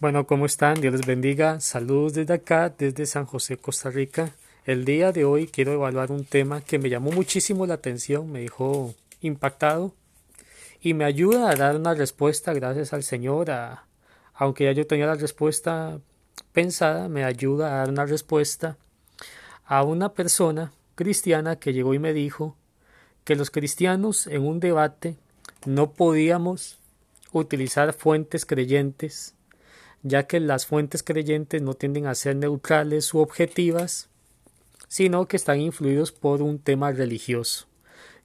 Bueno, ¿cómo están? Dios les bendiga. Saludos desde acá, desde San José, Costa Rica. El día de hoy quiero evaluar un tema que me llamó muchísimo la atención, me dejó impactado y me ayuda a dar una respuesta gracias al Señor. A, aunque ya yo tenía la respuesta pensada, me ayuda a dar una respuesta a una persona cristiana que llegó y me dijo que los cristianos en un debate no podíamos utilizar fuentes creyentes ya que las fuentes creyentes no tienden a ser neutrales u objetivas, sino que están influidos por un tema religioso,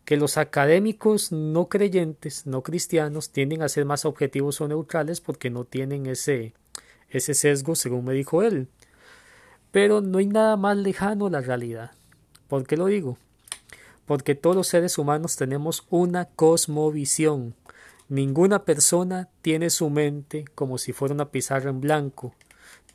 que los académicos no creyentes, no cristianos, tienden a ser más objetivos o neutrales porque no tienen ese, ese sesgo, según me dijo él. Pero no hay nada más lejano a la realidad. ¿Por qué lo digo? Porque todos los seres humanos tenemos una cosmovisión, Ninguna persona tiene su mente como si fuera una pizarra en blanco.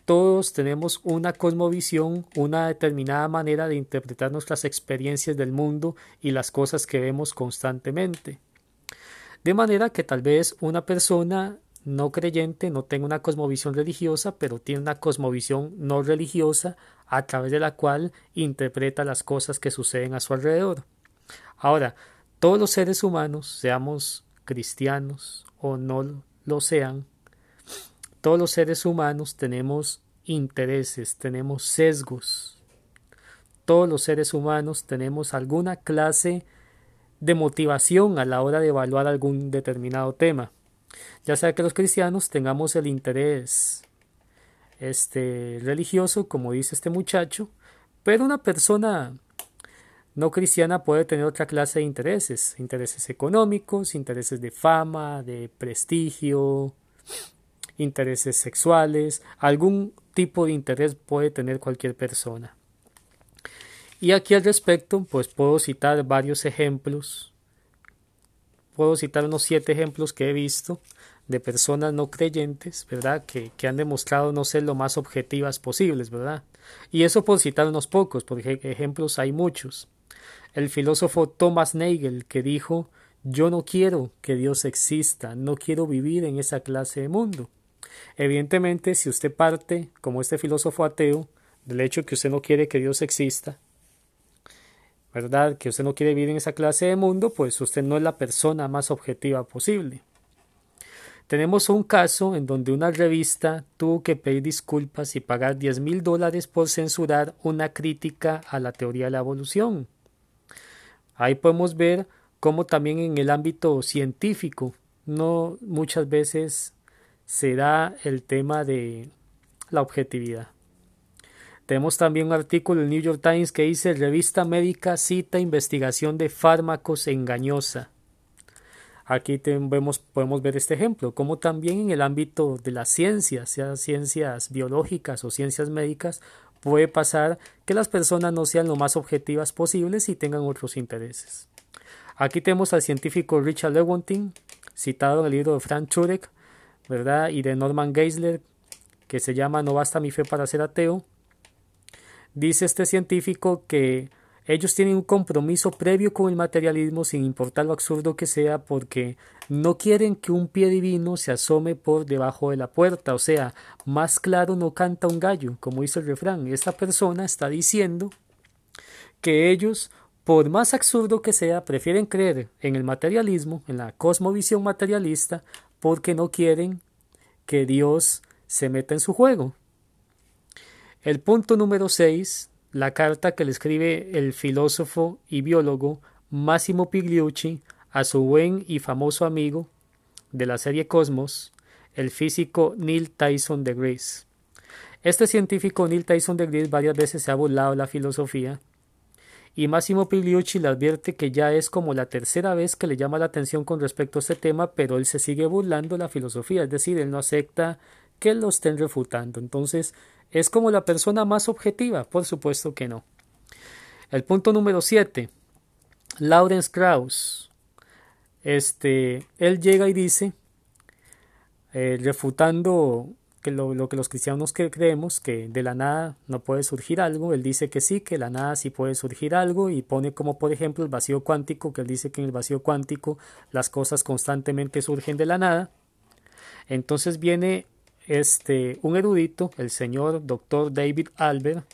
Todos tenemos una cosmovisión, una determinada manera de interpretar nuestras experiencias del mundo y las cosas que vemos constantemente. De manera que tal vez una persona no creyente no tenga una cosmovisión religiosa, pero tiene una cosmovisión no religiosa a través de la cual interpreta las cosas que suceden a su alrededor. Ahora, todos los seres humanos, seamos cristianos o no lo sean, todos los seres humanos tenemos intereses, tenemos sesgos. Todos los seres humanos tenemos alguna clase de motivación a la hora de evaluar algún determinado tema. Ya sea que los cristianos tengamos el interés este religioso, como dice este muchacho, pero una persona no cristiana puede tener otra clase de intereses, intereses económicos, intereses de fama, de prestigio, intereses sexuales, algún tipo de interés puede tener cualquier persona. Y aquí al respecto, pues puedo citar varios ejemplos, puedo citar unos siete ejemplos que he visto de personas no creyentes, ¿verdad? Que, que han demostrado no ser lo más objetivas posibles, ¿verdad? Y eso por citar unos pocos, porque ejemplos hay muchos el filósofo Thomas Nagel que dijo yo no quiero que Dios exista, no quiero vivir en esa clase de mundo. Evidentemente, si usted parte, como este filósofo ateo, del hecho que usted no quiere que Dios exista, ¿verdad? Que usted no quiere vivir en esa clase de mundo, pues usted no es la persona más objetiva posible. Tenemos un caso en donde una revista tuvo que pedir disculpas y pagar diez mil dólares por censurar una crítica a la teoría de la evolución. Ahí podemos ver cómo también en el ámbito científico no muchas veces se da el tema de la objetividad. Tenemos también un artículo del New York Times que dice revista médica cita investigación de fármacos engañosa. Aquí podemos ver este ejemplo, como también en el ámbito de las ciencias, sea ciencias biológicas o ciencias médicas, puede pasar que las personas no sean lo más objetivas posibles y tengan otros intereses. Aquí tenemos al científico Richard Lewontin, citado en el libro de Frank Turek, ¿verdad? Y de Norman Geisler, que se llama No basta mi fe para ser ateo. Dice este científico que ellos tienen un compromiso previo con el materialismo sin importar lo absurdo que sea porque no quieren que un pie divino se asome por debajo de la puerta. O sea, más claro no canta un gallo, como dice el refrán. Esta persona está diciendo que ellos, por más absurdo que sea, prefieren creer en el materialismo, en la cosmovisión materialista, porque no quieren que Dios se meta en su juego. El punto número 6 la carta que le escribe el filósofo y biólogo Massimo Pigliucci a su buen y famoso amigo de la serie Cosmos, el físico Neil Tyson de Grace. Este científico Neil Tyson de Grace varias veces se ha burlado de la filosofía y Massimo Pigliucci le advierte que ya es como la tercera vez que le llama la atención con respecto a este tema, pero él se sigue burlando de la filosofía, es decir, él no acepta que lo estén refutando. Entonces, ¿Es como la persona más objetiva? Por supuesto que no. El punto número 7. Lawrence Krauss. Este, él llega y dice, eh, refutando que lo, que los cristianos creemos, que de la nada no puede surgir algo, él dice que sí, que de la nada sí puede surgir algo y pone como por ejemplo el vacío cuántico, que él dice que en el vacío cuántico las cosas constantemente surgen de la nada. Entonces viene este, un erudito, el señor doctor David Albert,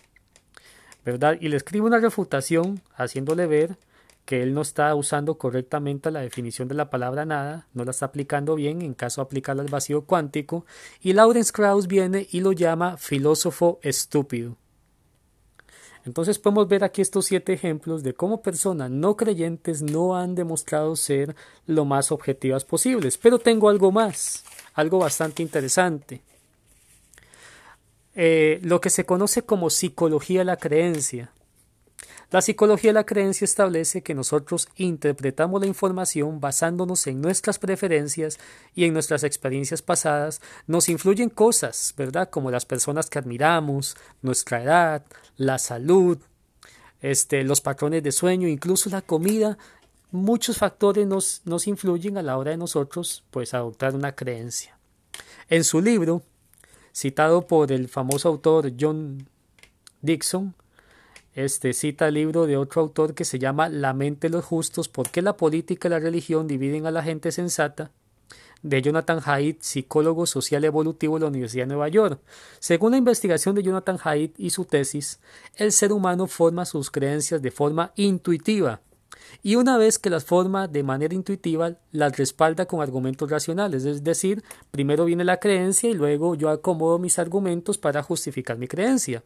¿verdad? Y le escribe una refutación haciéndole ver que él no está usando correctamente la definición de la palabra nada, no la está aplicando bien en caso de aplicarla al vacío cuántico, y Lawrence Krauss viene y lo llama filósofo estúpido. Entonces podemos ver aquí estos siete ejemplos de cómo personas no creyentes no han demostrado ser lo más objetivas posibles. Pero tengo algo más, algo bastante interesante. Eh, lo que se conoce como psicología de la creencia. La psicología de la creencia establece que nosotros interpretamos la información basándonos en nuestras preferencias y en nuestras experiencias pasadas. Nos influyen cosas, ¿verdad? Como las personas que admiramos, nuestra edad, la salud, este, los patrones de sueño, incluso la comida. Muchos factores nos, nos influyen a la hora de nosotros pues adoptar una creencia. En su libro, citado por el famoso autor John Dixon, este cita el libro de otro autor que se llama La mente de los justos, ¿por qué la política y la religión dividen a la gente sensata? de Jonathan Haidt, psicólogo social evolutivo de la Universidad de Nueva York. Según la investigación de Jonathan Haidt y su tesis, el ser humano forma sus creencias de forma intuitiva, y una vez que las forma de manera intuitiva, las respalda con argumentos racionales, es decir, primero viene la creencia y luego yo acomodo mis argumentos para justificar mi creencia.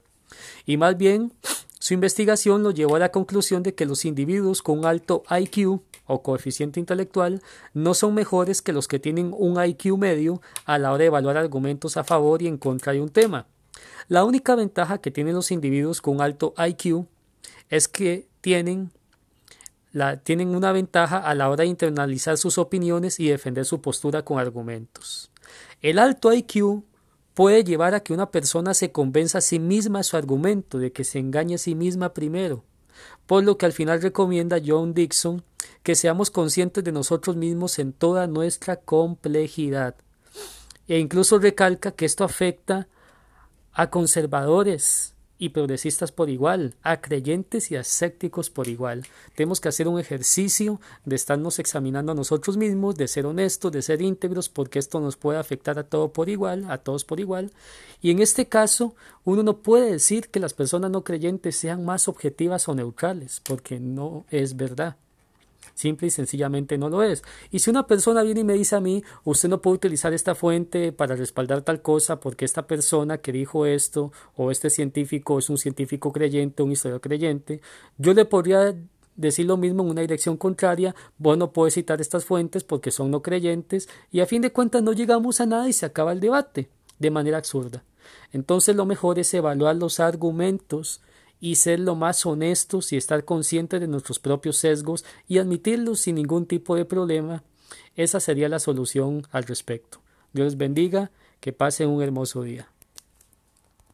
Y más bien, su investigación lo llevó a la conclusión de que los individuos con alto IQ o coeficiente intelectual no son mejores que los que tienen un IQ medio a la hora de evaluar argumentos a favor y en contra de un tema. La única ventaja que tienen los individuos con alto IQ es que tienen, la, tienen una ventaja a la hora de internalizar sus opiniones y defender su postura con argumentos. El alto IQ puede llevar a que una persona se convenza a sí misma su argumento, de que se engañe a sí misma primero, por lo que al final recomienda John Dixon que seamos conscientes de nosotros mismos en toda nuestra complejidad. E incluso recalca que esto afecta a conservadores, y progresistas por igual, a creyentes y a escépticos por igual. Tenemos que hacer un ejercicio de estarnos examinando a nosotros mismos, de ser honestos, de ser íntegros, porque esto nos puede afectar a todo por igual, a todos por igual. Y en este caso, uno no puede decir que las personas no creyentes sean más objetivas o neutrales, porque no es verdad. Simple y sencillamente no lo es. Y si una persona viene y me dice a mí, usted no puede utilizar esta fuente para respaldar tal cosa porque esta persona que dijo esto o este científico es un científico creyente, un historiador creyente, yo le podría decir lo mismo en una dirección contraria, vos no puedes citar estas fuentes porque son no creyentes y a fin de cuentas no llegamos a nada y se acaba el debate de manera absurda. Entonces lo mejor es evaluar los argumentos y ser lo más honestos y estar conscientes de nuestros propios sesgos y admitirlos sin ningún tipo de problema. Esa sería la solución al respecto. Dios bendiga, que pasen un hermoso día.